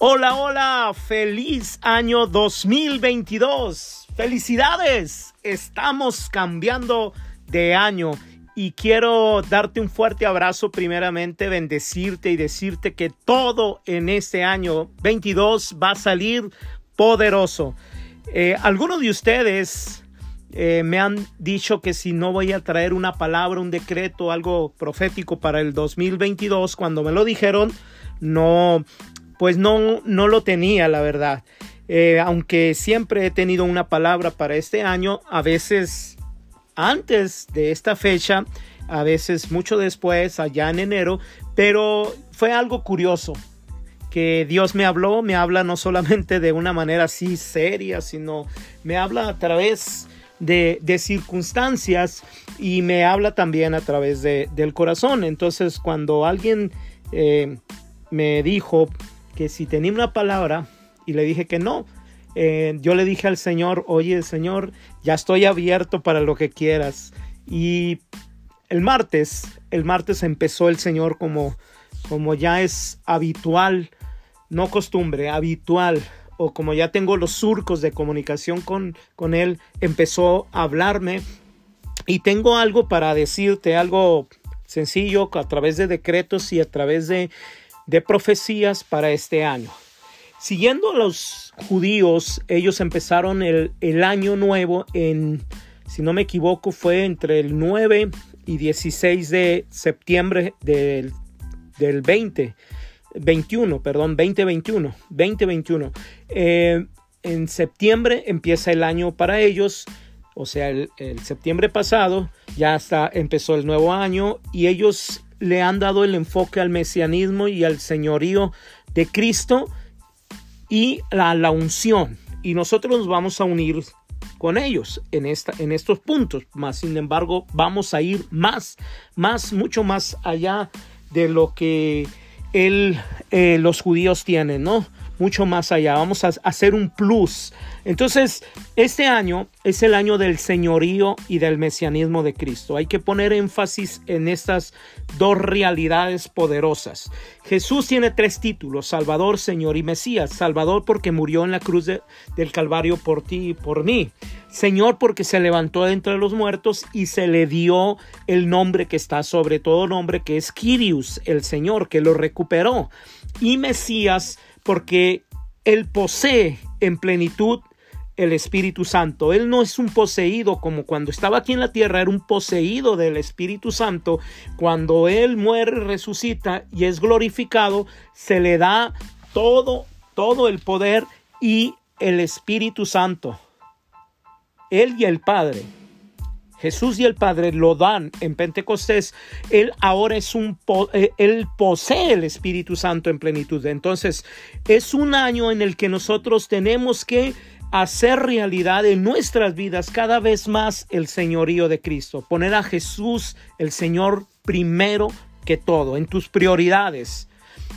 Hola, hola, feliz año 2022. Felicidades, estamos cambiando de año y quiero darte un fuerte abrazo primeramente, bendecirte y decirte que todo en este año 22 va a salir poderoso. Eh, algunos de ustedes eh, me han dicho que si no voy a traer una palabra, un decreto, algo profético para el 2022, cuando me lo dijeron, no, pues no, no lo tenía, la verdad. Eh, aunque siempre he tenido una palabra para este año, a veces antes de esta fecha, a veces mucho después, allá en enero, pero fue algo curioso que Dios me habló, me habla no solamente de una manera así seria, sino me habla a través de, circunstancias y me habla también a través de, del corazón. Entonces, cuando alguien eh, me dijo que si tenía una palabra y le dije que no, eh, yo le dije al Señor, oye Señor, ya estoy abierto para lo que quieras. Y el martes, el martes empezó el Señor como, como ya es habitual, no costumbre, habitual, o como ya tengo los surcos de comunicación con, con Él, empezó a hablarme. Y tengo algo para decirte, algo sencillo a través de decretos y a través de, de profecías para este año. Siguiendo a los judíos, ellos empezaron el, año nuevo en, si no me equivoco, fue entre el 9 y 16 de septiembre del, del 20, 21, perdón, 2021, 2021. Eh, en septiembre empieza el año para ellos, o sea, el, septiembre pasado ya está, empezó el nuevo año y ellos le han dado el enfoque al mesianismo y al señorío de Cristo y la, la unción. Y nosotros nos vamos a unir con ellos en, esta, en estos puntos. Más sin embargo, vamos a ir más, más, mucho más allá de lo que el, eh, los judíos tienen, ¿no? Mucho más allá. Vamos a hacer un plus entonces, este año es el año del señorío y del mesianismo de Cristo. Hay que poner énfasis en estas dos realidades poderosas. Jesús tiene tres títulos, Salvador, Señor y Mesías. Salvador porque murió en la cruz del Calvario por ti y por mí. Señor porque se levantó de entre los muertos y se le dio el nombre que está sobre todo nombre, que es Kyrios, el Señor, que lo recuperó. Y Mesías porque él posee en plenitud el Espíritu Santo. Él no es un poseído como cuando estaba aquí en la tierra, era un poseído del Espíritu Santo. Cuando Él muere, resucita y es glorificado, se le da todo, todo el poder y el Espíritu Santo. Él y el Padre. Jesús y el Padre lo dan en Pentecostés. Él ahora es un, eh, él posee el Espíritu Santo en plenitud. Entonces, es un año en el que nosotros tenemos que hacer realidad en nuestras vidas cada vez más el señorío de Cristo, poner a Jesús el Señor primero que todo, en tus prioridades,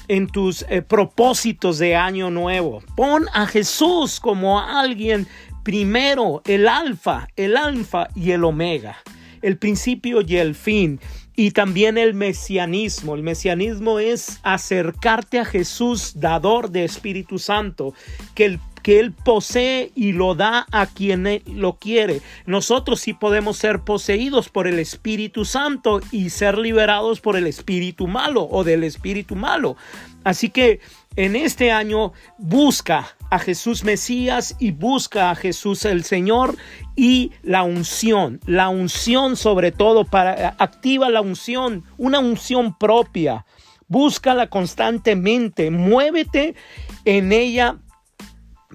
en tus eh, propósitos de año nuevo. Pon a Jesús como alguien primero, el alfa, el alfa y el omega, el principio y el fin. Y también el mesianismo. El mesianismo es acercarte a Jesús, dador de Espíritu Santo, que el que Él posee y lo da a quien lo quiere. Nosotros sí podemos ser poseídos por el Espíritu Santo y ser liberados por el Espíritu malo o del Espíritu malo. Así que en este año busca a Jesús Mesías y busca a Jesús el Señor y la unción, la unción sobre todo para activa la unción, una unción propia. Búscala constantemente, muévete en ella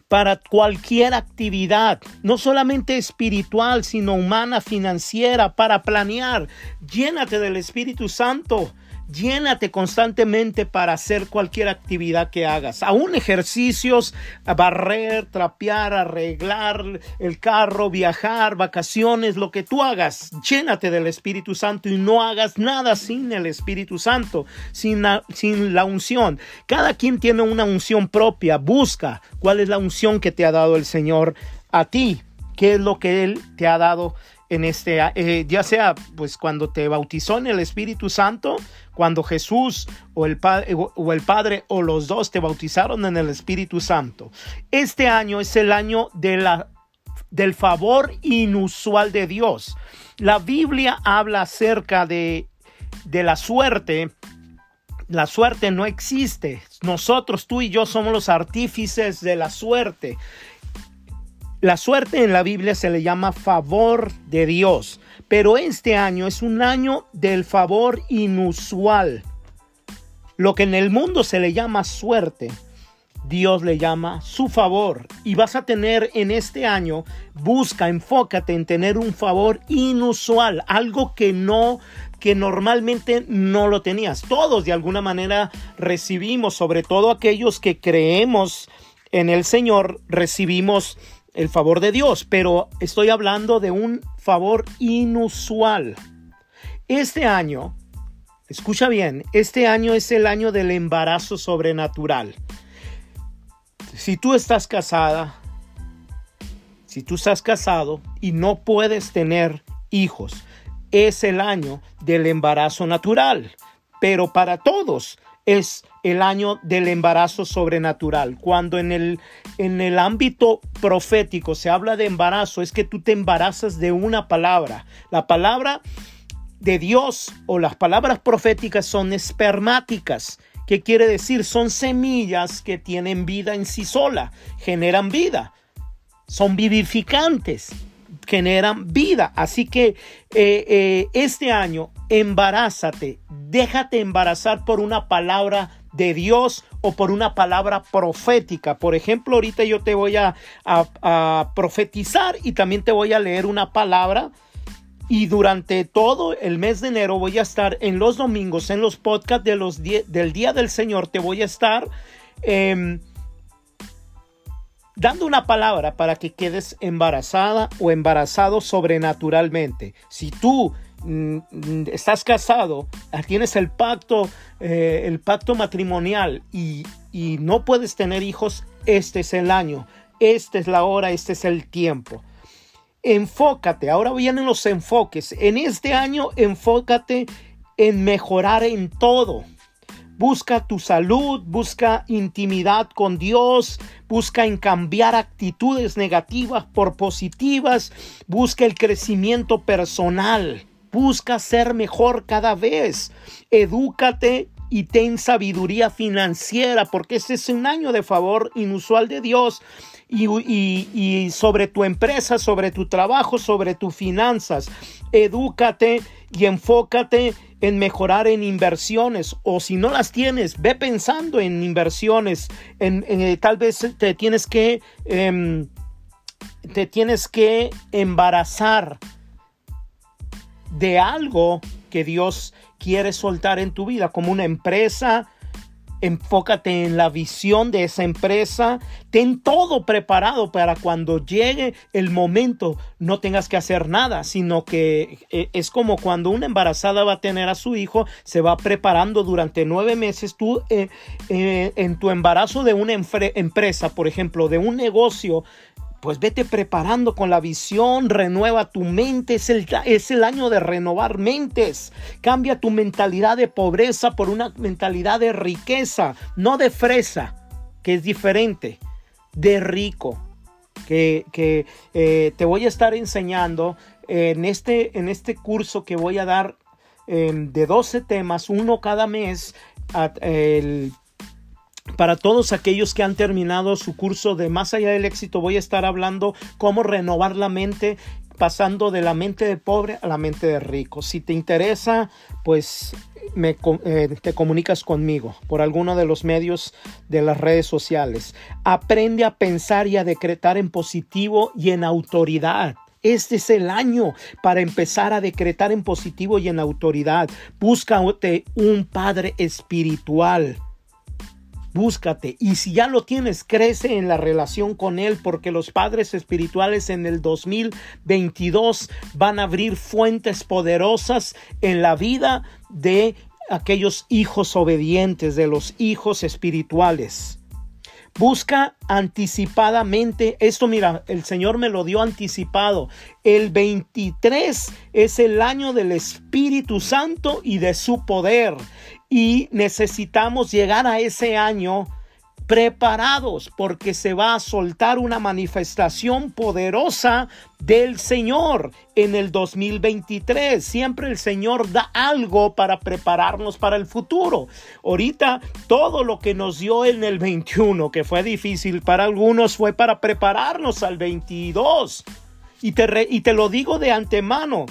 para cualquier actividad, no solamente espiritual, sino humana, financiera, para planear. Llénate del Espíritu Santo. Llénate constantemente para hacer cualquier actividad que hagas, aún ejercicios, barrer, trapear, arreglar el carro, viajar, vacaciones, lo que tú hagas. Llénate del Espíritu Santo y no hagas nada sin el Espíritu Santo, sin la, sin la unción. Cada quien tiene una unción propia. Busca cuál es la unción que te ha dado el Señor a ti, qué es lo que Él te ha dado en este, eh, ya sea pues cuando te bautizó en el Espíritu Santo, cuando Jesús o el, o el Padre o los dos te bautizaron en el Espíritu Santo. Este año es el año de la, del favor inusual de Dios. La Biblia habla acerca de, de la suerte. La suerte no existe. Nosotros, tú y yo, somos los artífices de la suerte. La suerte en la Biblia se le llama favor de Dios, pero este año es un año del favor inusual. Lo que en el mundo se le llama suerte, Dios le llama su favor. Y vas a tener en este año, busca, enfócate en tener un favor inusual, algo que no que normalmente no lo tenías. Todos de alguna manera recibimos, sobre todo aquellos que creemos en el Señor, recibimos el favor de Dios, pero estoy hablando de un favor inusual. Este año, escucha bien, este año es el año del embarazo sobrenatural. Si tú estás casada, si tú estás casado y no puedes tener hijos, es el año del embarazo natural. Pero para todos es el año del embarazo sobrenatural. Cuando en el, en el ámbito profético se habla de embarazo, es que tú te embarazas de una palabra. La palabra de Dios o las palabras proféticas son espermáticas. ¿Qué quiere decir? Son semillas que tienen vida en sí sola, generan vida, son vivificantes generan vida. Así que eh, eh, este año, embarázate, déjate embarazar por una palabra de Dios o por una palabra profética. Por ejemplo, ahorita yo te voy a, profetizar y también te voy a leer una palabra. Y durante todo el mes de enero voy a estar en los domingos, en los podcasts de los del Día del Señor, te voy a estar em, dando una palabra para que quedes embarazada o embarazado sobrenaturalmente. Si tú mm, estás casado, tienes el pacto, eh, el pacto matrimonial y, y no puedes tener hijos, este es el año, esta es la hora, este es el tiempo. Enfócate, ahora vienen los enfoques. En este año enfócate en mejorar en todo Busca tu salud, busca intimidad con Dios, busca en cambiar actitudes negativas por positivas, busca el crecimiento personal, busca ser mejor cada vez, edúcate y ten sabiduría financiera, porque este es un año de favor inusual de Dios. Y, sobre tu empresa, sobre tu trabajo, sobre tus finanzas. Edúcate y enfócate en mejorar en inversiones o si no las tienes, ve pensando en inversiones, en, eh, tal vez te tienes que em, te tienes que embarazar de algo que Dios quiere soltar en tu vida, como una empresa, enfócate en la visión de esa empresa, ten todo preparado para cuando llegue el momento no tengas que hacer nada, sino que eh, es como cuando una embarazada va a tener a su hijo, se va preparando durante nueve meses, tú eh, eh, en tu embarazo de una empresa, por ejemplo, de un negocio, pues vete preparando con la visión, renueva tu mente, es el, es el año de renovar mentes. Cambia tu mentalidad de pobreza por una mentalidad de riqueza, no de fresa, que es diferente, de rico. Que, que eh, te voy a estar enseñando en este, en este curso que voy a dar em, de 12 temas, uno cada mes, el para todos aquellos que han terminado su curso de Más allá del éxito, voy a estar hablando cómo renovar la mente pasando de la mente de pobre a la mente de rico. Si te interesa, pues me, eh, te comunicas conmigo por alguno de los medios de las redes sociales. Aprende a pensar y a decretar en positivo y en autoridad. Este es el año para empezar a decretar en positivo y en autoridad. Búscate un padre espiritual búscate. Y si ya lo tienes, crece en la relación con Él, porque los padres espirituales en el 2022 van a abrir fuentes poderosas en la vida de aquellos hijos obedientes, de los hijos espirituales. Busca anticipadamente. Esto, mira, el Señor me lo dio anticipado. El 23 es el año del Espíritu Santo y de su poder. Y necesitamos llegar a ese año preparados porque se va a soltar una manifestación poderosa del Señor en el 2023. Siempre el Señor da algo para prepararnos para el futuro. Ahorita todo lo que nos dio en el 21, que fue difícil para algunos, fue para prepararnos al 22. Y te, y te lo digo de antemano,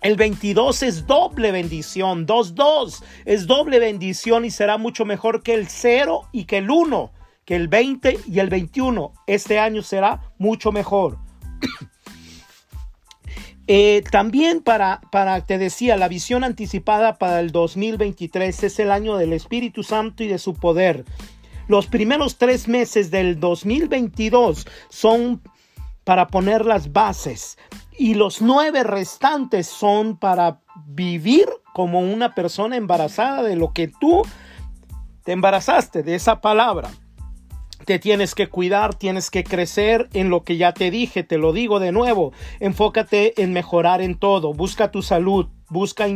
el 22 es doble bendición, 2-2 es doble bendición y será mucho mejor que el 0 y que el 1, que el 20 y el 21. Este año será mucho mejor. Eh, también para, para, te decía, la visión anticipada para el 2023 es el año del Espíritu Santo y de su poder. Los primeros tres meses del 2022 son para poner las bases y los nueve restantes son para vivir como una persona embarazada de lo que tú te embarazaste, de esa palabra. Te tienes que cuidar, tienes que crecer en lo que ya te dije, te lo digo de nuevo. Enfócate en mejorar en todo, busca tu salud, busca,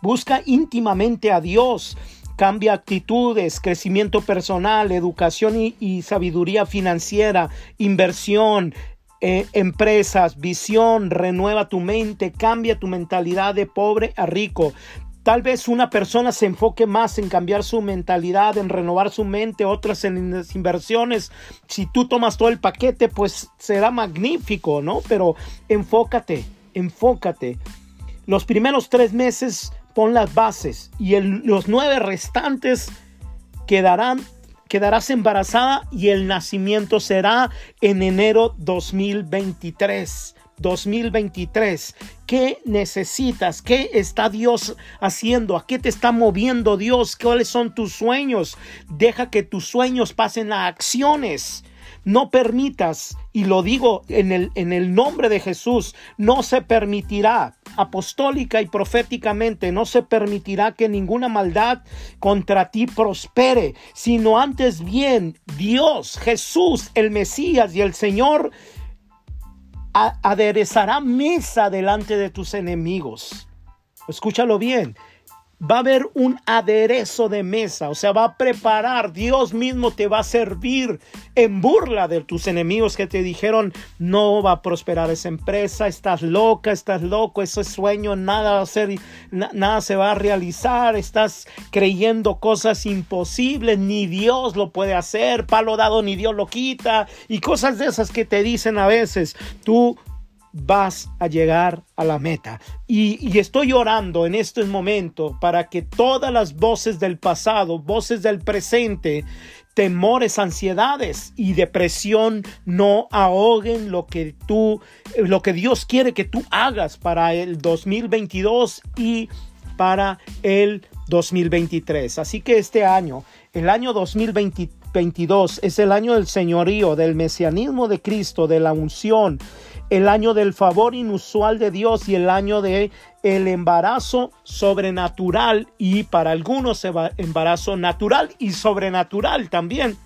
busca íntimamente a Dios cambia actitudes, crecimiento personal, educación y, y, sabiduría financiera, inversión, eh, empresas, visión, renueva tu mente, cambia tu mentalidad de pobre a rico. Tal vez una persona se enfoque más en cambiar su mentalidad, en renovar su mente, otras en las inversiones. Si tú tomas todo el paquete, pues será magnífico, ¿no? Pero enfócate, enfócate. Los primeros tres meses pon las bases y los nueve restantes quedarán quedarás embarazada y el nacimiento será en enero 2023. 2023. ¿Qué necesitas? ¿Qué está Dios haciendo? ¿A qué te está moviendo Dios? ¿Cuáles son tus sueños? Deja que tus sueños pasen a acciones. No permitas, y lo digo en el, en el nombre de Jesús, no se permitirá apostólica y proféticamente, no se permitirá que ninguna maldad contra ti prospere, sino antes bien Dios, Jesús, el Mesías y el Señor aderezará mesa delante de tus enemigos. Escúchalo bien va a haber un aderezo de mesa, o sea, va a preparar, Dios mismo te va a servir en burla de tus enemigos que te dijeron, no va a prosperar esa empresa, estás loca, estás loco, ese sueño, nada nada se va a realizar, estás creyendo cosas imposibles, ni Dios lo puede hacer, palo dado ni Dios lo quita, y cosas de esas que te dicen a veces, tú vas a llegar a la meta. Y, estoy orando en este momento para que todas las voces del pasado, voces del presente, temores, ansiedades y depresión no ahoguen lo que tú, lo que Dios quiere que tú hagas para el 2022 y para el 2023. Así que este año, el año 2022 es el año del señorío, del mesianismo de Cristo, de la unción, el año del favor inusual de Dios y el año de el embarazo sobrenatural y para algunos embarazo natural y sobrenatural también.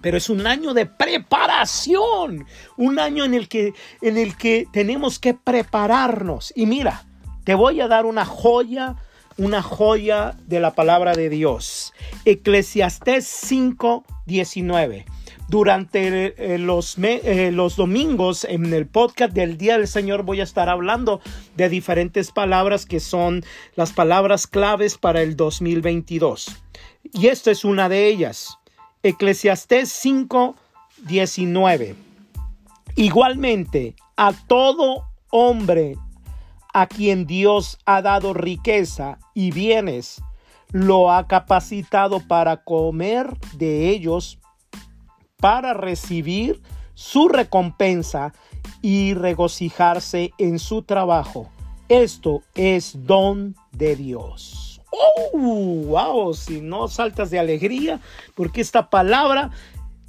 Pero es un año de preparación, un año en el que en el que tenemos que prepararnos. Y mira, te voy a dar una joya, una joya de la palabra de Dios. Eclesiastés 5:19 durante eh, los, eh, los domingos en el podcast del Día del Señor voy a estar hablando de diferentes palabras que son las palabras claves para el 2022. Y esta es una de ellas. Eclesiastés 5, 19. Igualmente, a todo hombre a quien Dios ha dado riqueza y bienes, lo ha capacitado para comer de ellos para recibir su recompensa y regocijarse en su trabajo. Esto es don de Dios. ¡Oh! ¡Wow! Si no saltas de alegría, porque esta palabra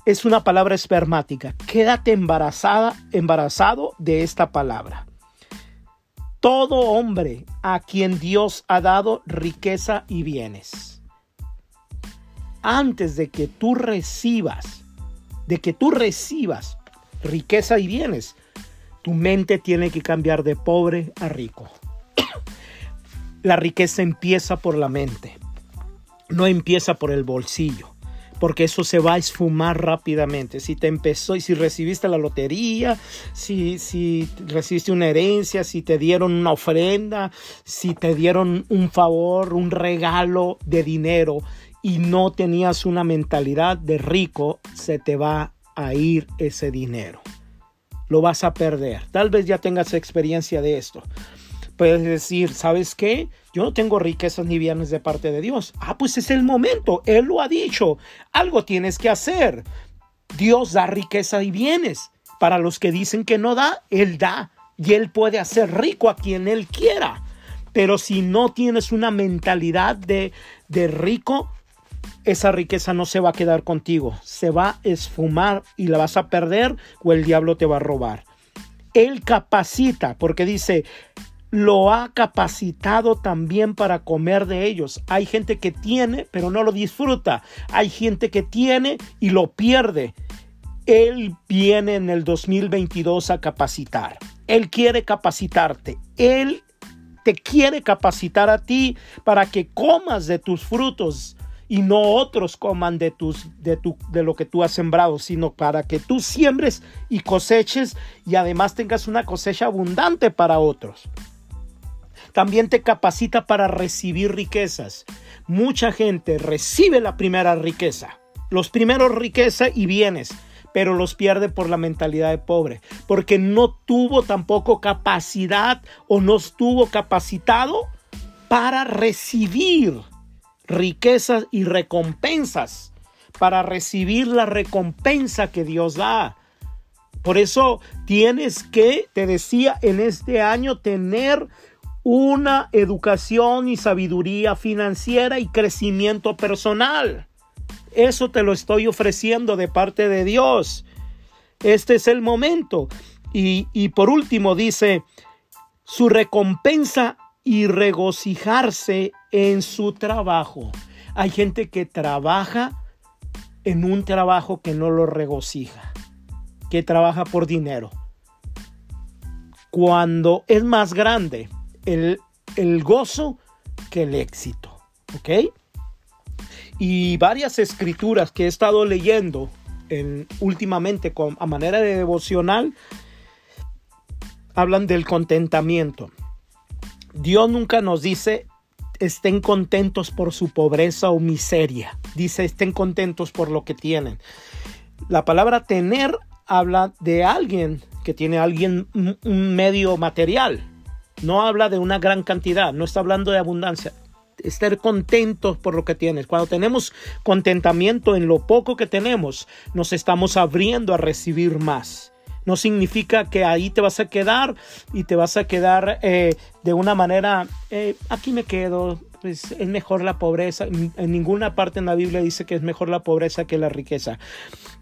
es una palabra espermática. Quédate embarazada, embarazado de esta palabra. Todo hombre a quien Dios ha dado riqueza y bienes antes de que tú recibas, de que tú recibas riqueza y bienes, tu mente tiene que cambiar de pobre a rico. la riqueza empieza por la mente, no empieza por el bolsillo porque eso se va a esfumar rápidamente. Si te empezó y si recibiste la lotería, si, si recibiste una herencia, si te dieron una ofrenda, si te dieron un favor, un regalo de dinero y no tenías una mentalidad de rico, se te va a ir ese dinero. Lo vas a perder. Tal vez ya tengas experiencia de esto. Puedes decir, ¿sabes qué? Yo no tengo riquezas ni bienes de parte de Dios. Ah, pues es el momento. Él lo ha dicho. Algo tienes que hacer. Dios da riqueza y bienes. Para los que dicen que no da, Él da. Y Él puede hacer rico a quien Él quiera. Pero si no tienes una mentalidad de, de rico, esa riqueza no se va a quedar contigo. Se va a esfumar y la vas a perder o el diablo te va a robar. Él capacita, porque dice, lo ha capacitado también para comer de ellos. Hay gente que tiene, pero no lo disfruta. Hay gente que tiene y lo pierde. Él viene en el 2022 a capacitar. Él quiere capacitarte. Él te quiere capacitar a ti para que comas de tus frutos y no otros coman de tus de tu de lo que tú has sembrado, sino para que tú siembres y coseches y además tengas una cosecha abundante para otros. También te capacita para recibir riquezas. Mucha gente recibe la primera riqueza, los primeros riqueza y bienes, pero los pierde por la mentalidad de pobre, porque no tuvo tampoco capacidad o no estuvo capacitado para recibir riquezas y recompensas, para recibir la recompensa que Dios da. Por eso tienes que, te decía, en este año tener una educación y sabiduría financiera y crecimiento personal. Eso te lo estoy ofreciendo de parte de Dios. Este es el momento. Y, y por último dice, su recompensa y regocijarse en su trabajo. Hay gente que trabaja en un trabajo que no lo regocija, que trabaja por dinero. Cuando es más grande, el, gozo que el éxito. ¿Ok? Y varias escrituras que he estado leyendo en, últimamente a manera de devocional hablan del contentamiento. Dios nunca nos dice estén contentos por su pobreza o miseria. Dice estén contentos por lo que tienen. La palabra tener habla de alguien que tiene alguien un medio material. No habla de una gran cantidad, no está hablando de abundancia. Estar contentos por lo que tienes. Cuando tenemos contentamiento en lo poco que tenemos, nos estamos abriendo a recibir más. No significa que ahí te vas a quedar y te vas a quedar eh, de una manera, eh, aquí me quedo, pues es mejor la pobreza. En ninguna parte en la Biblia dice que es mejor la pobreza que la riqueza.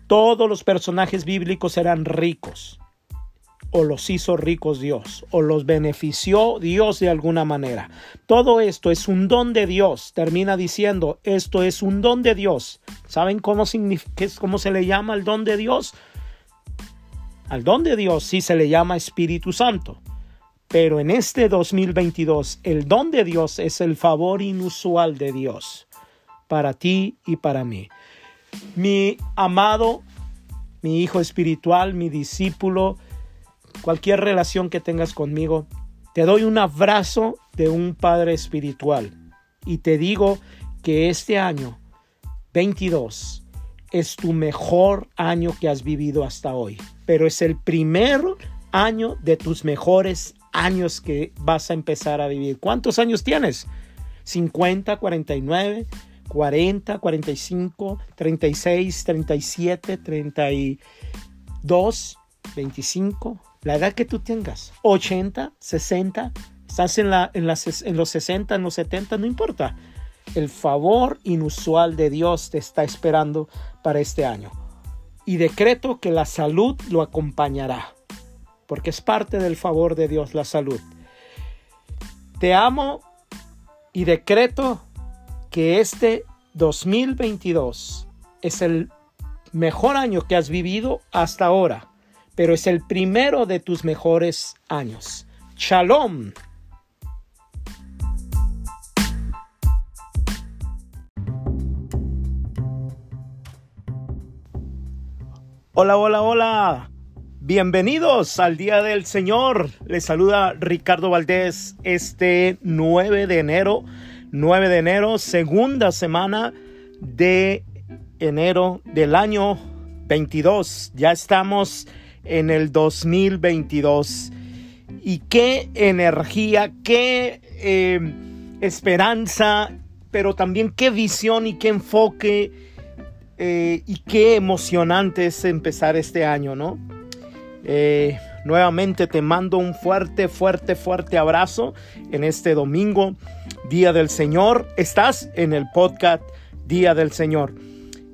Todos los personajes bíblicos eran ricos o los hizo ricos Dios, o los benefició Dios de alguna manera. Todo esto es un don de Dios. Termina diciendo, esto es un don de Dios. ¿Saben cómo, cómo se le llama el don de Dios? Al don de Dios sí se le llama Espíritu Santo. Pero en este 2022, el don de Dios es el favor inusual de Dios para ti y para mí. Mi amado, mi hijo espiritual, mi discípulo, cualquier relación que tengas conmigo, te doy un abrazo de un Padre espiritual y te digo que este año 22 es tu mejor año que has vivido hasta hoy, pero es el primer año de tus mejores años que vas a empezar a vivir. ¿Cuántos años tienes? 50, 49, 40, 45, 36, 37, 32, 25, la edad que tú tengas, 80, 60, estás en, la, en, en los 60, en los 70, no importa. El favor inusual de Dios te está esperando para este año. Y decreto que la salud lo acompañará, porque es parte del favor de Dios la salud. Te amo y decreto que este 2022 es el mejor año que has vivido hasta ahora, pero es el primero de tus mejores años. Shalom. Hola, hola, hola. Bienvenidos al Día del Señor. Les saluda Ricardo Valdés este 9 de enero. 9 de enero, segunda semana de enero del año 22. Ya estamos en el 2022. Y qué energía, qué eh, esperanza, pero también qué visión y qué enfoque eh, y qué emocionante es empezar este año, ¿no? Eh, nuevamente te mando un fuerte, fuerte, fuerte abrazo en este domingo, Día del Señor. Estás en el podcast Día del Señor.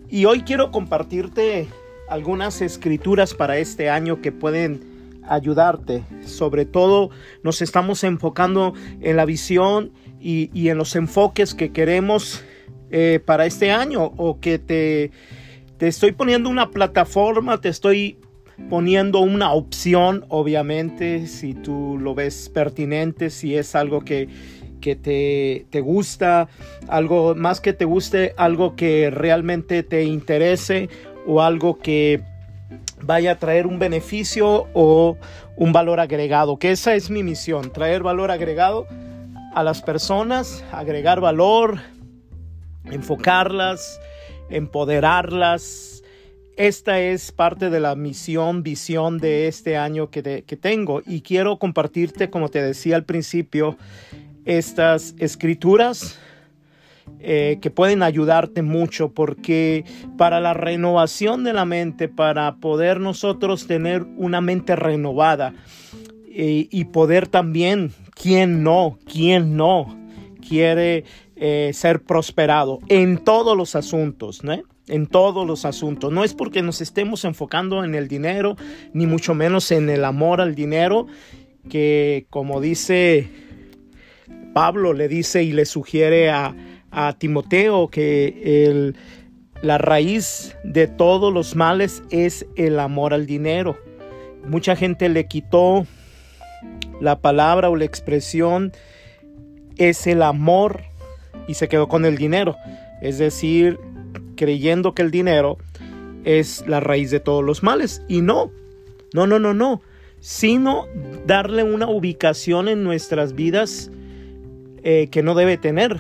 Y hoy quiero compartirte algunas escrituras para este año que pueden ayudarte. Sobre todo nos estamos enfocando en la visión y en los enfoques que queremos eh, para este año o que te, te estoy poniendo una plataforma, te estoy poniendo una opción, obviamente, si tú lo ves pertinente, si es algo que, que te, te, gusta, algo más que te guste, algo que realmente te interese o algo que vaya a traer un beneficio o un valor agregado, que esa es mi misión, traer valor agregado a las personas, agregar valor, enfocarlas, empoderarlas. Esta es parte de la misión, visión de este año que, tengo y quiero compartirte, como te decía al principio, estas escrituras eh, que pueden ayudarte mucho porque para la renovación de la mente, para poder nosotros tener una mente renovada eh, y poder también, ¿quién no? ¿Quién no? quiere eh, ser prosperado en todos los asuntos, ¿no? En todos los asuntos. No es porque nos estemos enfocando en el dinero, ni mucho menos en el amor al dinero, que como dice Pablo, le dice y le sugiere a, Timoteo que la raíz de todos los males es el amor al dinero. Mucha gente le quitó la palabra o la expresión es el amor y se quedó con el dinero. Es decir, creyendo que el dinero es la raíz de todos los males. Y no, no, no, no, no. Sino darle una ubicación en nuestras vidas eh, que no debe tener.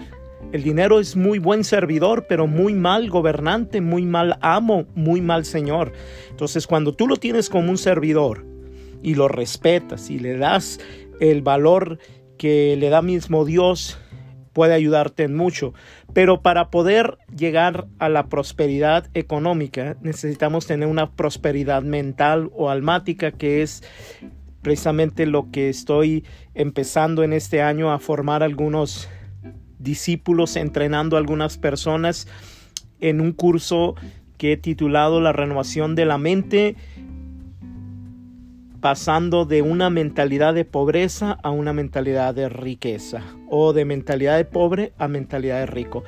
El dinero es muy buen servidor, pero muy mal gobernante, muy mal amo, muy mal señor. Entonces cuando tú lo tienes como un servidor y lo respetas y le das el valor que le da mismo Dios puede ayudarte en mucho. Pero para poder llegar a la prosperidad económica necesitamos tener una prosperidad mental o almática que es precisamente lo que estoy empezando en este año a formar algunos discípulos, entrenando a algunas personas en un curso que he titulado La renovación de la mente pasando de una mentalidad de pobreza a una mentalidad de riqueza o de mentalidad de pobre a mentalidad de rico.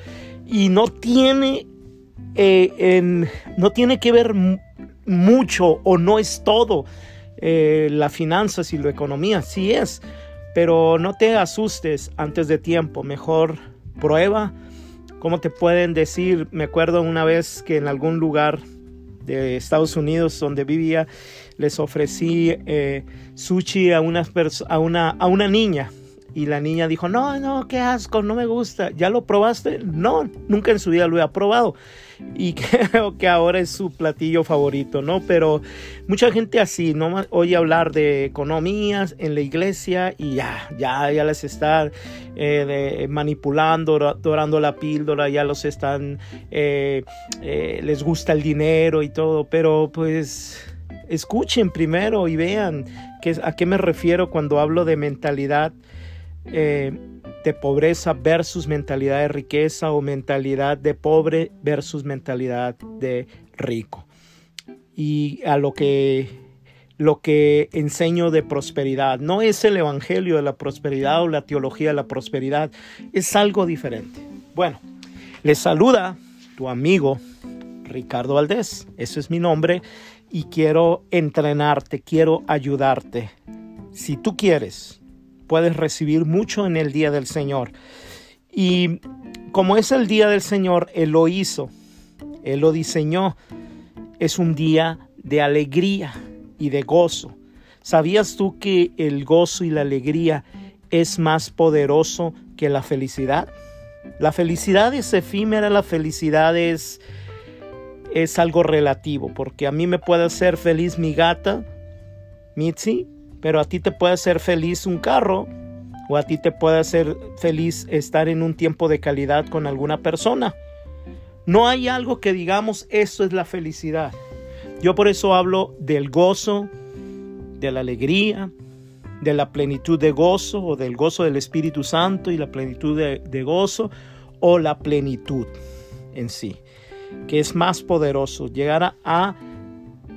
Y no tiene, eh, no tiene que ver mucho o no es todo eh, la finanzas y la economía, sí es, pero no te asustes antes de tiempo, mejor prueba. ¿Cómo te pueden decir? Me acuerdo una vez que en algún lugar de Estados Unidos donde vivía, les ofrecí eh, sushi a una, a, una, a una niña. Y la niña dijo, no, no, qué asco, no me gusta. ¿Ya lo probaste? No, nunca en su vida lo he probado. Y creo que ahora es su platillo favorito, ¿no? Pero mucha gente así, ¿no? Oye hablar de economías en la iglesia y ya, ya, ya les está eh, manipulando, dorando la píldora, ya los están, eh, les gusta el dinero y todo. Pero pues escuchen primero y vean a qué me refiero cuando hablo de mentalidad eh, de pobreza versus mentalidad de riqueza o mentalidad de pobre versus mentalidad de rico. Y a lo que lo que enseño de prosperidad. No es el evangelio de la prosperidad o la teología de la prosperidad, es algo diferente. Bueno, Les saluda tu amigo Ricardo Valdés. Ese es mi nombre y quiero entrenarte, quiero ayudarte. Si tú quieres, puedes recibir mucho en el día del Señor. Y como es el día del Señor, Él lo hizo, Él lo diseñó. Es un día de alegría y de gozo. ¿Sabías tú que el gozo y la alegría es más poderoso que la felicidad? La felicidad es efímera, la felicidad es, es algo relativo, porque a mí me puede hacer feliz mi gata, Mitzi, pero a ti te puede hacer feliz un carro, o a ti te puede hacer feliz estar en un tiempo de calidad con alguna persona. No hay algo que digamos, eso es la felicidad. Yo por eso hablo del gozo, de la alegría, de la plenitud de gozo o del gozo del Espíritu Santo y la plenitud de, gozo o la plenitud en sí, que es más poderoso. Llegar a,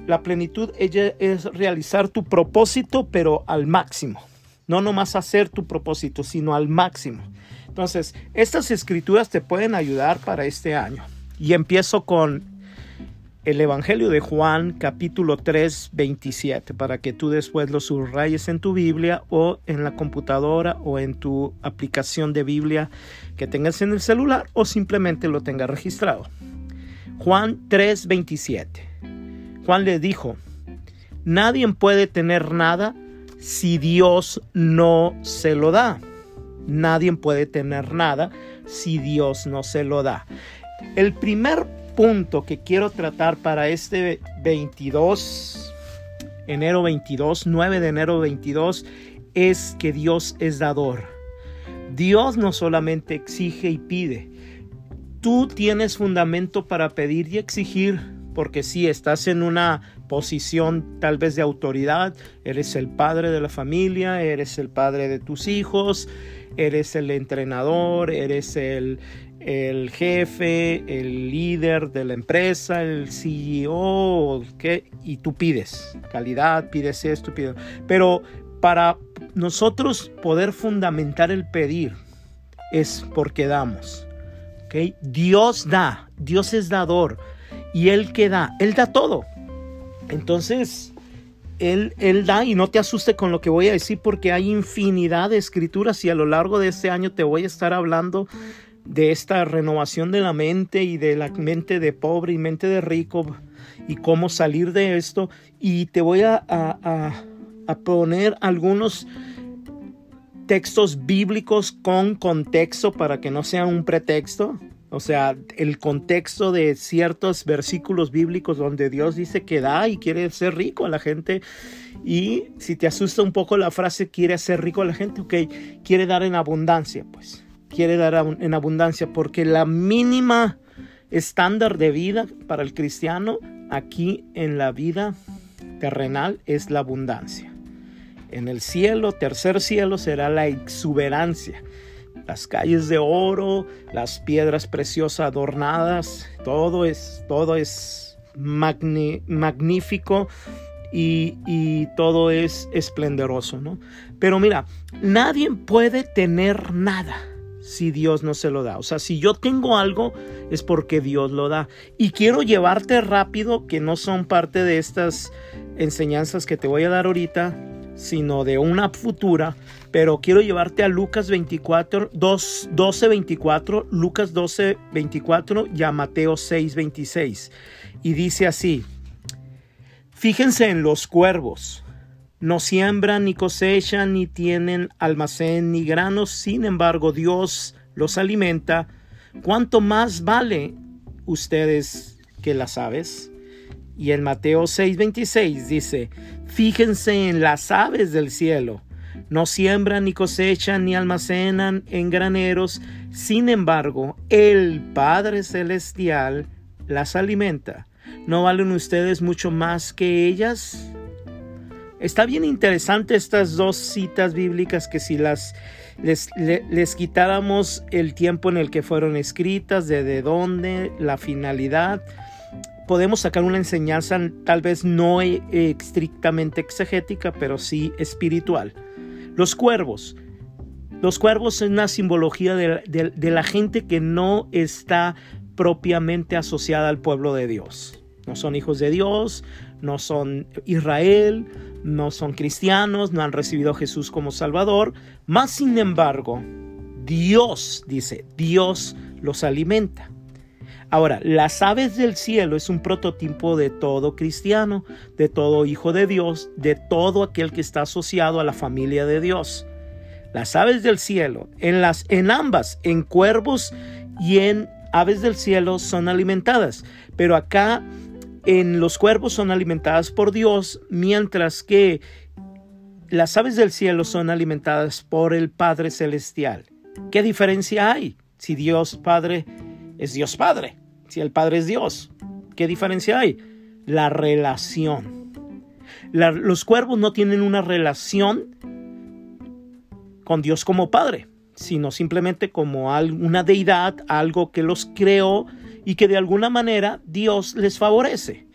la plenitud ella es realizar tu propósito pero al máximo. No nomás hacer tu propósito, sino al máximo. Entonces, estas escrituras te pueden ayudar para este año. Y empiezo con el Evangelio de Juan capítulo 3, 27, para que tú después lo subrayes en tu Biblia o en la computadora o en tu aplicación de Biblia que tengas en el celular o simplemente lo tengas registrado. Juan 3, 27. Juan le dijo, nadie puede tener nada si Dios no se lo da. Nadie puede tener nada si Dios no se lo da. El primer punto que quiero tratar para este 22, enero 22, 9 de enero 22, es que Dios es dador. Dios no solamente exige y pide, tú tienes fundamento para pedir y exigir, porque si estás en una posición tal vez de autoridad, eres el padre de la familia, eres el padre de tus hijos, eres el entrenador, eres el, el jefe, el líder de la empresa, el CEO, ¿qué? y tú pides calidad, pides esto, pides. Pero para nosotros poder fundamentar el pedir es porque damos. ¿okay? Dios da, Dios es dador y Él que da, Él da todo. Entonces, él, él, da y no te asuste con lo que voy a decir porque hay infinidad de escrituras y a lo largo de este año te voy a estar hablando de esta renovación de la mente y de la mente de pobre y mente de rico y cómo salir de esto. Y te voy a, a, poner algunos textos bíblicos con contexto para que no sea un pretexto. O sea, el contexto de ciertos versículos bíblicos donde Dios dice que da y quiere ser rico a la gente. Y si te asusta un poco la frase quiere ser rico a la gente, ok, quiere dar en abundancia, pues quiere dar en abundancia, porque la mínima estándar de vida para el cristiano aquí en la vida terrenal es la abundancia. En el cielo, tercer cielo, será la exuberancia. Las calles de oro, las piedras preciosas adornadas, todo es, todo es magnífico y, todo es esplendoroso, ¿no? Pero mira, nadie puede tener nada si Dios no se lo da. O sea, si yo tengo algo es porque Dios lo da. Y quiero llevarte rápido, que no son parte de estas enseñanzas que te voy a dar ahorita, sino de una futura, pero quiero llevarte a Lucas 24, 2, 12, 24, Lucas 12, 24 y a Mateo 6, 26. Y dice así, fíjense en los cuervos no siembran ni cosechan ni tienen almacén ni granos, sin embargo Dios los alimenta, ¿cuánto más vale ustedes que las aves? Y en Mateo 6:26 dice, fíjense en las aves del cielo, no siembran ni cosechan ni almacenan en graneros, sin embargo el Padre Celestial las alimenta. ¿No valen ustedes mucho más que ellas? Está bien interesante estas dos citas bíblicas que si las les, quitáramos el tiempo en el que fueron escritas, de, de dónde, la finalidad, podemos sacar una enseñanza tal vez no e, estrictamente exegética, pero sí espiritual. Los cuervos. Los cuervos es una simbología de, la gente que no está propiamente asociada al pueblo de Dios. No son hijos de Dios, no son Israel, no son cristianos, no han recibido a Jesús como Salvador. Más sin embargo, Dios, dice, Dios los alimenta. Ahora, las aves del cielo es un prototipo de todo cristiano, de todo hijo de Dios, de todo aquel que está asociado a la familia de Dios. Las aves del cielo, en, las, en ambas, en cuervos y en aves del cielo, son alimentadas. Pero acá en los cuervos son alimentadas por Dios, mientras que las aves del cielo son alimentadas por el Padre Celestial. ¿Qué diferencia hay si Dios Padre es Dios Padre? Si el Padre es Dios, ¿qué diferencia hay? La relación. los cuervos no tienen una relación con Dios como Padre, sino simplemente como una deidad, algo que los creó y que de alguna manera Dios les favorece.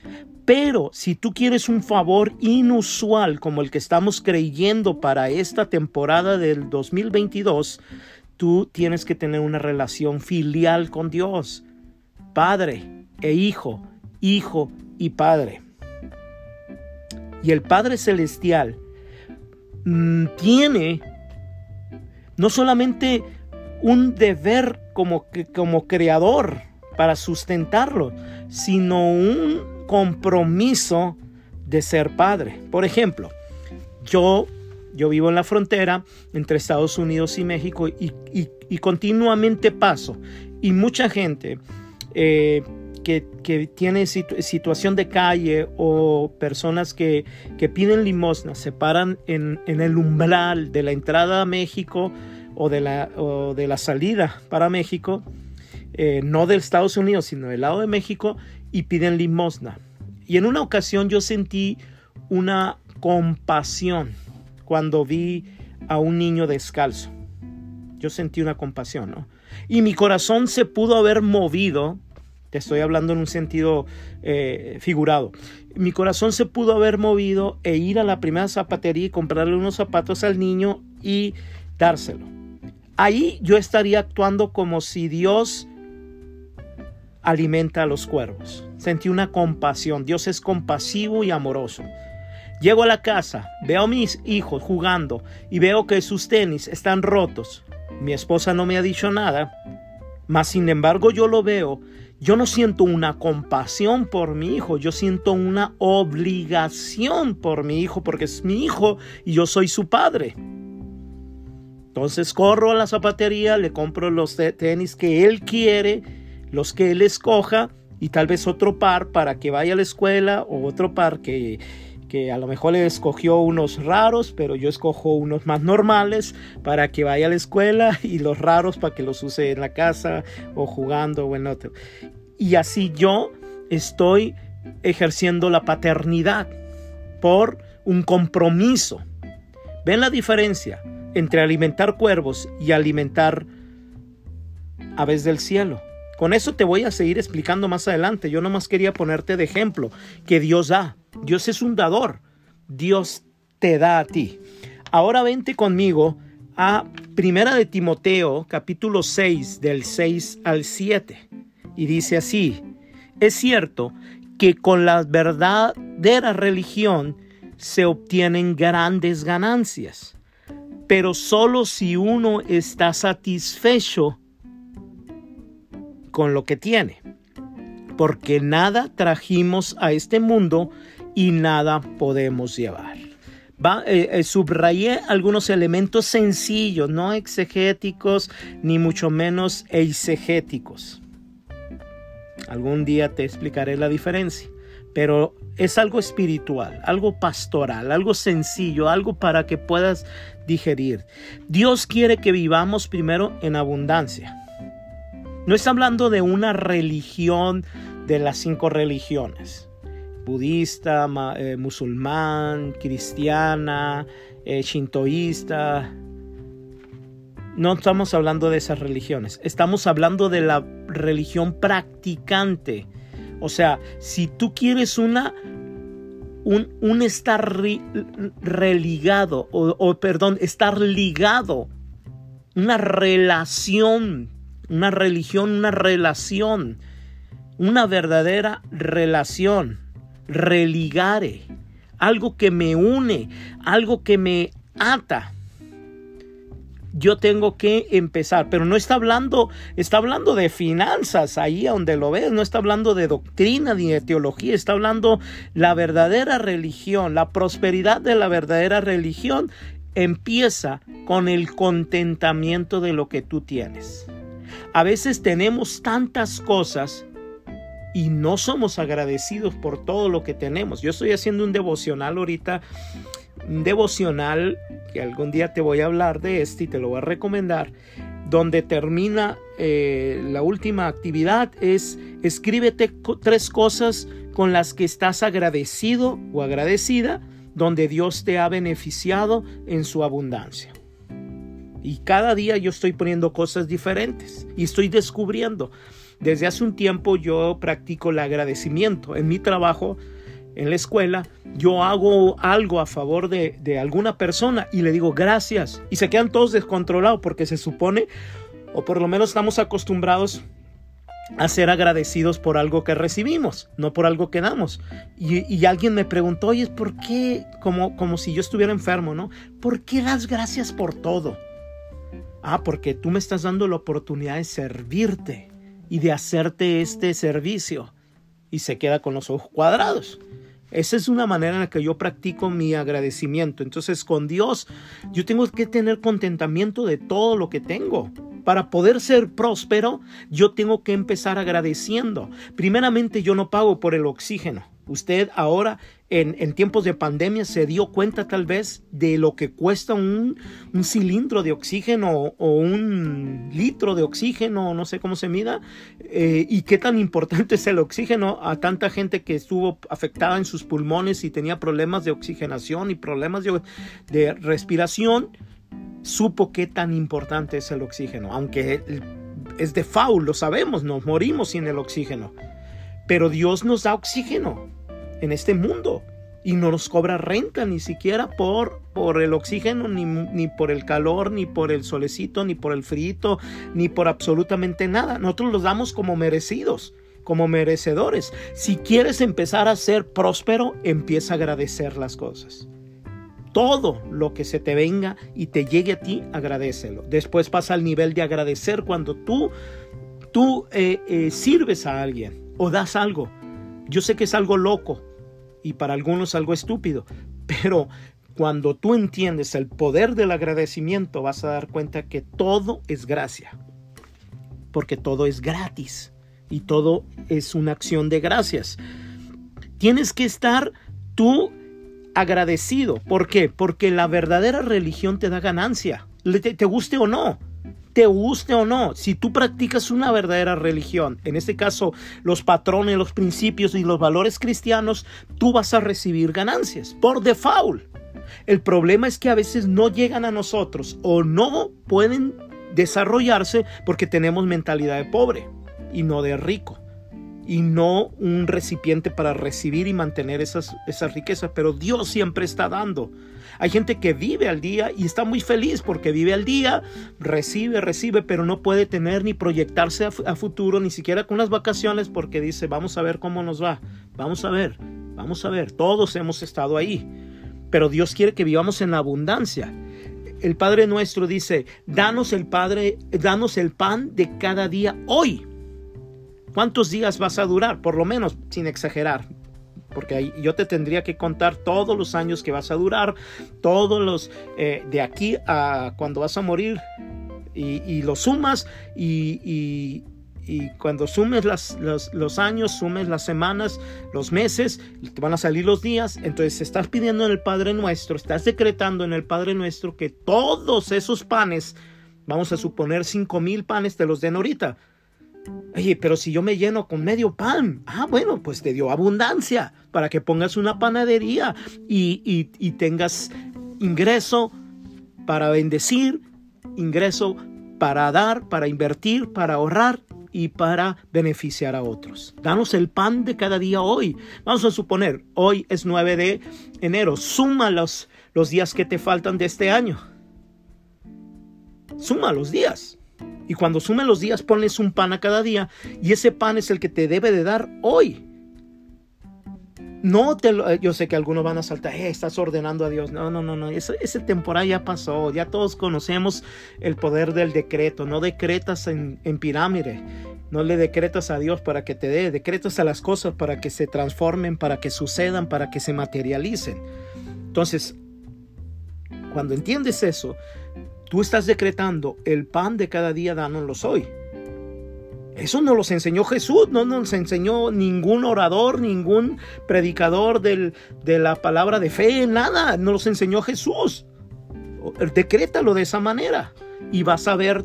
Pero si tú quieres un favor inusual como el que estamos creyendo para esta temporada del 2022, tú tienes que tener una relación filial con Dios, Padre e Hijo, Hijo y Padre. Y el Padre Celestial mm, tiene no solamente un deber como, como creador para sustentarlo, sino un compromiso de ser padre. Por ejemplo, yo, yo vivo en la frontera entre Estados Unidos y México y, continuamente paso y mucha gente eh, que, tiene situación de calle o personas que, piden limosna se paran en, el umbral de la entrada a México o de la, de la salida para México, eh, no de Estados Unidos, sino del lado de México, y piden limosna. Y en una ocasión yo sentí una compasión cuando vi a un niño descalzo. Yo sentí una compasión, ¿no? Y mi corazón se pudo haber movido te estoy hablando en un sentido eh, figurado. Mi corazón se pudo haber movido e ir a la primera zapatería y comprarle unos zapatos al niño y dárselo. Ahí yo estaría actuando como si Dios alimenta a los cuervos. Sentí una compasión. Dios es compasivo y amoroso. Llego a la casa, veo mis hijos jugando y veo que sus tenis están rotos. Mi esposa no me ha dicho nada, mas sin embargo yo lo veo yo no siento una compasión por mi hijo, yo siento una obligación por mi hijo porque es mi hijo y yo soy su padre. Entonces corro a la zapatería, le compro los tenis que él quiere, los que él escoja y tal vez otro par para que vaya a la escuela o otro par que que a lo mejor le escogió unos raros, pero yo escojo unos más normales para que vaya a la escuela y los raros para que los use en la casa o jugando o en otro. Y así yo estoy ejerciendo la paternidad por un compromiso. ¿Ven la diferencia entre alimentar cuervos y alimentar aves del cielo? Con eso te voy a seguir explicando más adelante. Yo nomás quería ponerte de ejemplo que Dios da. Dios es un dador. Dios te da a ti. Ahora vente conmigo a Primera de Timoteo, capítulo 6, del 6 al 7. Y dice así, es cierto que con la verdadera religión se obtienen grandes ganancias, pero solo si uno está satisfecho con lo que tiene, porque nada trajimos a este mundo y nada podemos llevar. Va, eh, eh, subrayé algunos elementos sencillos, no exegéticos ni mucho menos eisegéticos. Algún día te explicaré la diferencia, pero es algo espiritual, algo pastoral, algo sencillo, algo para que puedas digerir. Dios quiere que vivamos primero en abundancia. No está hablando de una religión de las cinco religiones budista, eh, musulmán, cristiana, eh, shintoísta. No estamos hablando de esas religiones, estamos hablando de la religión practicante. O sea, si tú quieres una un, un estar religado, o, o, perdón, estar ligado una relación, una religión, una relación, una verdadera relación, religare, algo que me une, algo que me ata yo tengo que empezar, pero no está hablando, está hablando de finanzas, ahí donde lo ves, no está hablando de doctrina ni de teología, está hablando la verdadera religión, la prosperidad de la verdadera religión empieza con el contentamiento de lo que tú tienes. A veces tenemos tantas cosas y no somos agradecidos por todo lo que tenemos. Yo estoy haciendo un devocional ahorita un devocional que algún día te voy a hablar de este y te lo voy a recomendar, donde termina eh, la última actividad es escríbete tres cosas con las que estás agradecido o agradecida, donde Dios te ha beneficiado en su abundancia. Y cada día yo estoy poniendo cosas diferentes y estoy descubriendo. Desde hace un tiempo yo practico el agradecimiento. En mi trabajo en la escuela, yo hago algo a favor de, alguna persona y le digo gracias. Y se quedan todos descontrolados porque se supone, o por lo menos estamos acostumbrados a ser agradecidos por algo que recibimos, no por algo que damos. Y, alguien me preguntó, oye, ¿por qué? Como, como si yo estuviera enfermo, ¿no? ¿Por qué das gracias por todo? Ah, porque tú me estás dando la oportunidad de servirte y de hacerte este servicio. Y se queda con los ojos cuadrados. Esa es una manera en la que yo practico mi agradecimiento. Entonces con Dios yo tengo que tener contentamiento de todo lo que tengo. Para poder ser próspero, yo tengo que empezar agradeciendo. Primeramente, yo no pago por el oxígeno. Usted ahora en, tiempos de pandemia se dio cuenta tal vez de lo que cuesta un, cilindro de oxígeno o un litro de oxígeno, no sé cómo se mida, eh, y qué tan importante es el oxígeno a tanta gente que estuvo afectada en sus pulmones y tenía problemas de oxigenación y problemas de, de respiración, supo qué tan importante es el oxígeno, aunque es de faul, lo sabemos, nos morimos sin el oxígeno. Pero Dios nos da oxígeno en este mundo y no nos cobra renta ni siquiera por, por el oxígeno, ni, ni, por el calor, ni por el solecito, ni por el frito, ni por absolutamente nada. Nosotros los damos como merecidos, como merecedores. Si quieres empezar a ser próspero, empieza a agradecer las cosas. Todo lo que se te venga y te llegue a ti, agradecelo. Después pasa al nivel de agradecer cuando tú, tú eh, eh, sirves a alguien o das algo. Yo sé que es algo loco, y para algunos algo estúpido, pero cuando tú entiendes el poder del agradecimiento vas a dar cuenta que todo es gracia, porque todo es gratis y todo es una acción de gracias. Tienes que estar tú agradecido. ¿Por qué? Porque la verdadera religión te da ganancia, te, te guste o no te guste o no, si tú practicas una verdadera religión, en este caso los patrones, los principios y los valores cristianos, tú vas a recibir ganancias por default. El problema es que a veces no llegan a nosotros o no pueden desarrollarse porque tenemos mentalidad de pobre y no de rico y no un recipiente para recibir y mantener esas, esas riquezas, pero Dios siempre está dando. Hay gente que vive al día y está muy feliz porque vive al día, recibe, recibe, pero no puede tener ni proyectarse a, futuro, ni siquiera con las vacaciones, porque dice, vamos a ver cómo nos va, vamos a ver, vamos a ver, todos hemos estado ahí, pero Dios quiere que vivamos en abundancia. El Padre nuestro dice, danos el Padre, danos el pan de cada día hoy. ¿Cuántos días vas a durar? Por lo menos, sin exagerar. Porque yo te tendría que contar todos los años que vas a durar, todos los eh, de aquí a cuando vas a morir y, y lo sumas y, cuando sumes las, los, los, años, sumes las semanas, los meses, te van a salir los días. Entonces estás pidiendo en el Padre Nuestro, estás decretando en el Padre Nuestro que todos esos panes, vamos a suponer cinco mil panes, te los den ahorita Oye, pero si yo me lleno con medio pan, ah, bueno, pues te dio abundancia para que pongas una panadería y, y tengas ingreso para bendecir, ingreso para dar, para invertir, para ahorrar y para beneficiar a otros. Danos el pan de cada día hoy. Vamos a suponer, hoy es 9 de enero. Suma los, los días que te faltan de este año. Suma los días. Y cuando sume los días, pones un pan a cada día y ese pan es el que te debe de dar hoy. No te lo, yo sé que algunos van a saltar, eh, estás ordenando a Dios. No, no, no, no. Ese, ese temporada ya pasó. Ya todos conocemos el poder del decreto. No decretas en, en pirámide. No le decretas a Dios para que te dé. Decretas a las cosas para que se transformen, para que sucedan, para que se materialicen. Entonces, cuando entiendes eso, tú estás decretando el pan de cada día, danoslo hoy. Eso no los enseñó Jesús, no nos enseñó ningún orador, ningún predicador de la palabra de fe, nada, no los enseñó Jesús. Decrétalo de esa manera y vas a ver,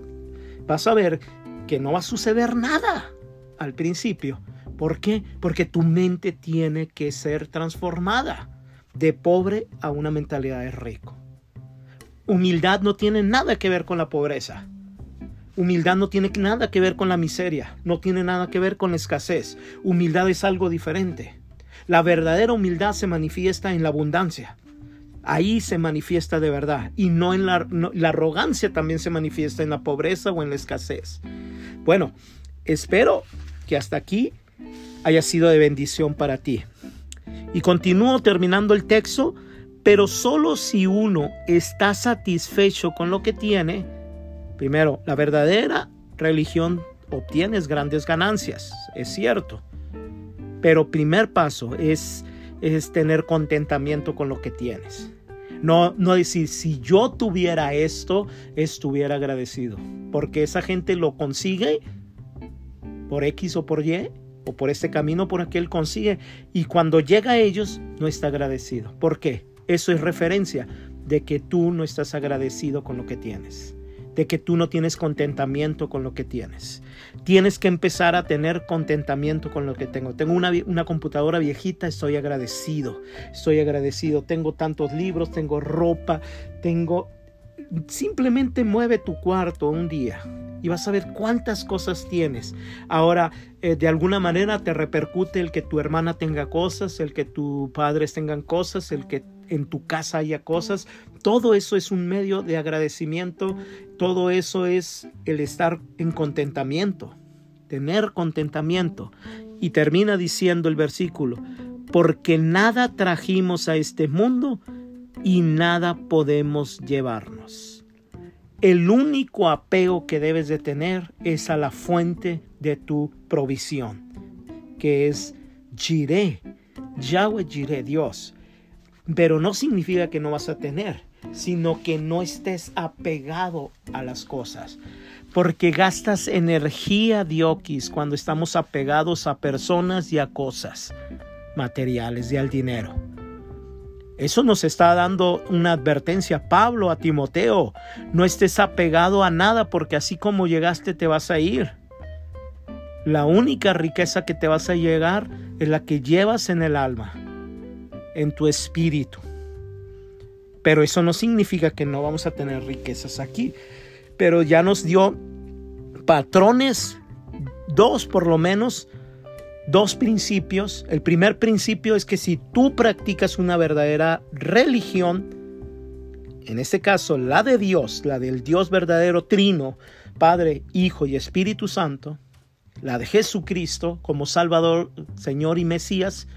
vas a ver que no va a suceder nada al principio. ¿Por qué? Porque tu mente tiene que ser transformada de pobre a una mentalidad de rico. Humildad no tiene nada que ver con la pobreza. Humildad no tiene nada que ver con la miseria, no tiene nada que ver con la escasez. Humildad es algo diferente. La verdadera humildad se manifiesta en la abundancia. Ahí se manifiesta de verdad y no en la, la arrogancia también se manifiesta en la pobreza o en la escasez. Bueno, espero que hasta aquí haya sido de bendición para ti. Y continúo terminando el texto, pero solo si uno está satisfecho con lo que tiene, Primero, la verdadera religión obtienes grandes ganancias, es cierto. Pero primer paso es, es tener contentamiento con lo que tienes. No, no decir, si yo tuviera esto, estuviera agradecido. Porque esa gente lo consigue por X o por Y, o por este camino por aquel consigue. Y cuando llega a ellos, no está agradecido. ¿Por qué? Eso es referencia de que tú no estás agradecido con lo que tienes de que tú no tienes contentamiento con lo que tienes. Tienes que empezar a tener contentamiento con lo que tengo. Tengo una, una, computadora viejita, estoy agradecido, estoy agradecido. Tengo tantos libros, tengo ropa, tengo... Simplemente mueve tu cuarto un día y vas a ver cuántas cosas tienes. Ahora, eh, de alguna manera te repercute el que tu hermana tenga cosas, el que tus padres tengan cosas, el que en tu casa haya cosas. Todo eso es un medio de agradecimiento, todo eso es el estar en contentamiento, tener contentamiento. Y termina diciendo el versículo, porque nada trajimos a este mundo y nada podemos llevarnos. El único apego que debes de tener es a la fuente de tu provisión, que es Jireh, Yahweh Jireh, Dios. Pero no significa que no vas a tener, sino que no estés apegado a las cosas. Porque gastas energía, Diokis, cuando estamos apegados a personas y a cosas materiales y al dinero. Eso nos está dando una advertencia Pablo a Timoteo. No estés apegado a nada porque así como llegaste te vas a ir. La única riqueza que te vas a llegar es la que llevas en el alma en tu espíritu. Pero eso no significa que no vamos a tener riquezas aquí. Pero ya nos dio patrones, dos por lo menos, dos principios. El primer principio es que si tú practicas una verdadera religión, en este caso la de Dios, la del Dios verdadero trino, Padre, Hijo y Espíritu Santo, la de Jesucristo como Salvador, Señor y Mesías,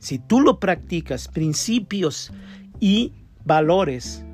si tú lo practicas, principios y valores,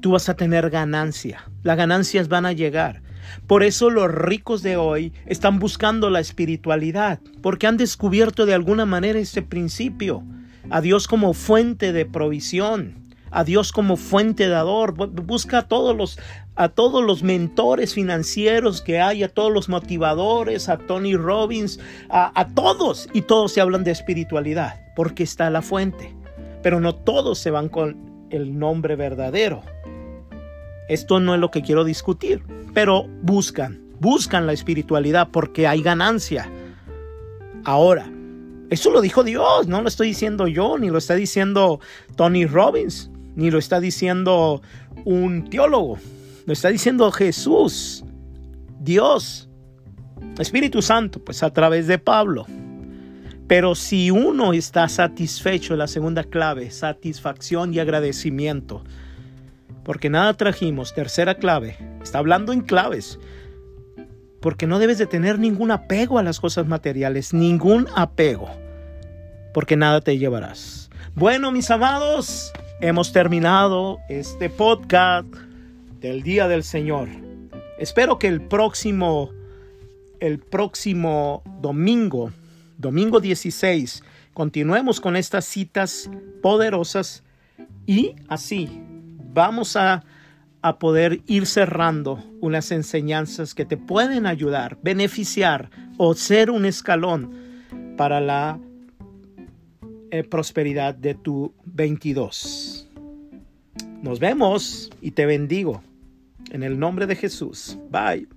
tú vas a tener ganancia. Las ganancias van a llegar. Por eso los ricos de hoy están buscando la espiritualidad, porque han descubierto de alguna manera ese principio, a Dios como fuente de provisión, a Dios como fuente dador. Busca todos los a todos los mentores financieros que hay, a todos los motivadores, a Tony Robbins, a, a todos, y todos se hablan de espiritualidad, porque está la fuente. Pero no todos se van con el nombre verdadero. Esto no es lo que quiero discutir, pero buscan, buscan la espiritualidad porque hay ganancia. Ahora, eso lo dijo Dios, no lo estoy diciendo yo, ni lo está diciendo Tony Robbins, ni lo está diciendo un teólogo. Lo está diciendo Jesús, Dios, Espíritu Santo, pues a través de Pablo. Pero si uno está satisfecho, la segunda clave, satisfacción y agradecimiento. porque nada trajimos. Tercera clave, está hablando en claves. Porque no debes de tener ningún apego a las cosas materiales, ningún apego, porque nada te llevarás. Bueno, mis amados, hemos terminado este podcast del Día del Señor. Espero que el próximo el próximo domingo, domingo 16, continuemos con estas citas poderosas y así vamos a, a poder ir cerrando unas enseñanzas que te pueden ayudar, beneficiar o ser un escalón para la eh, prosperidad de tu 22. Nos vemos y te bendigo. En el nombre de Jesús. Bye.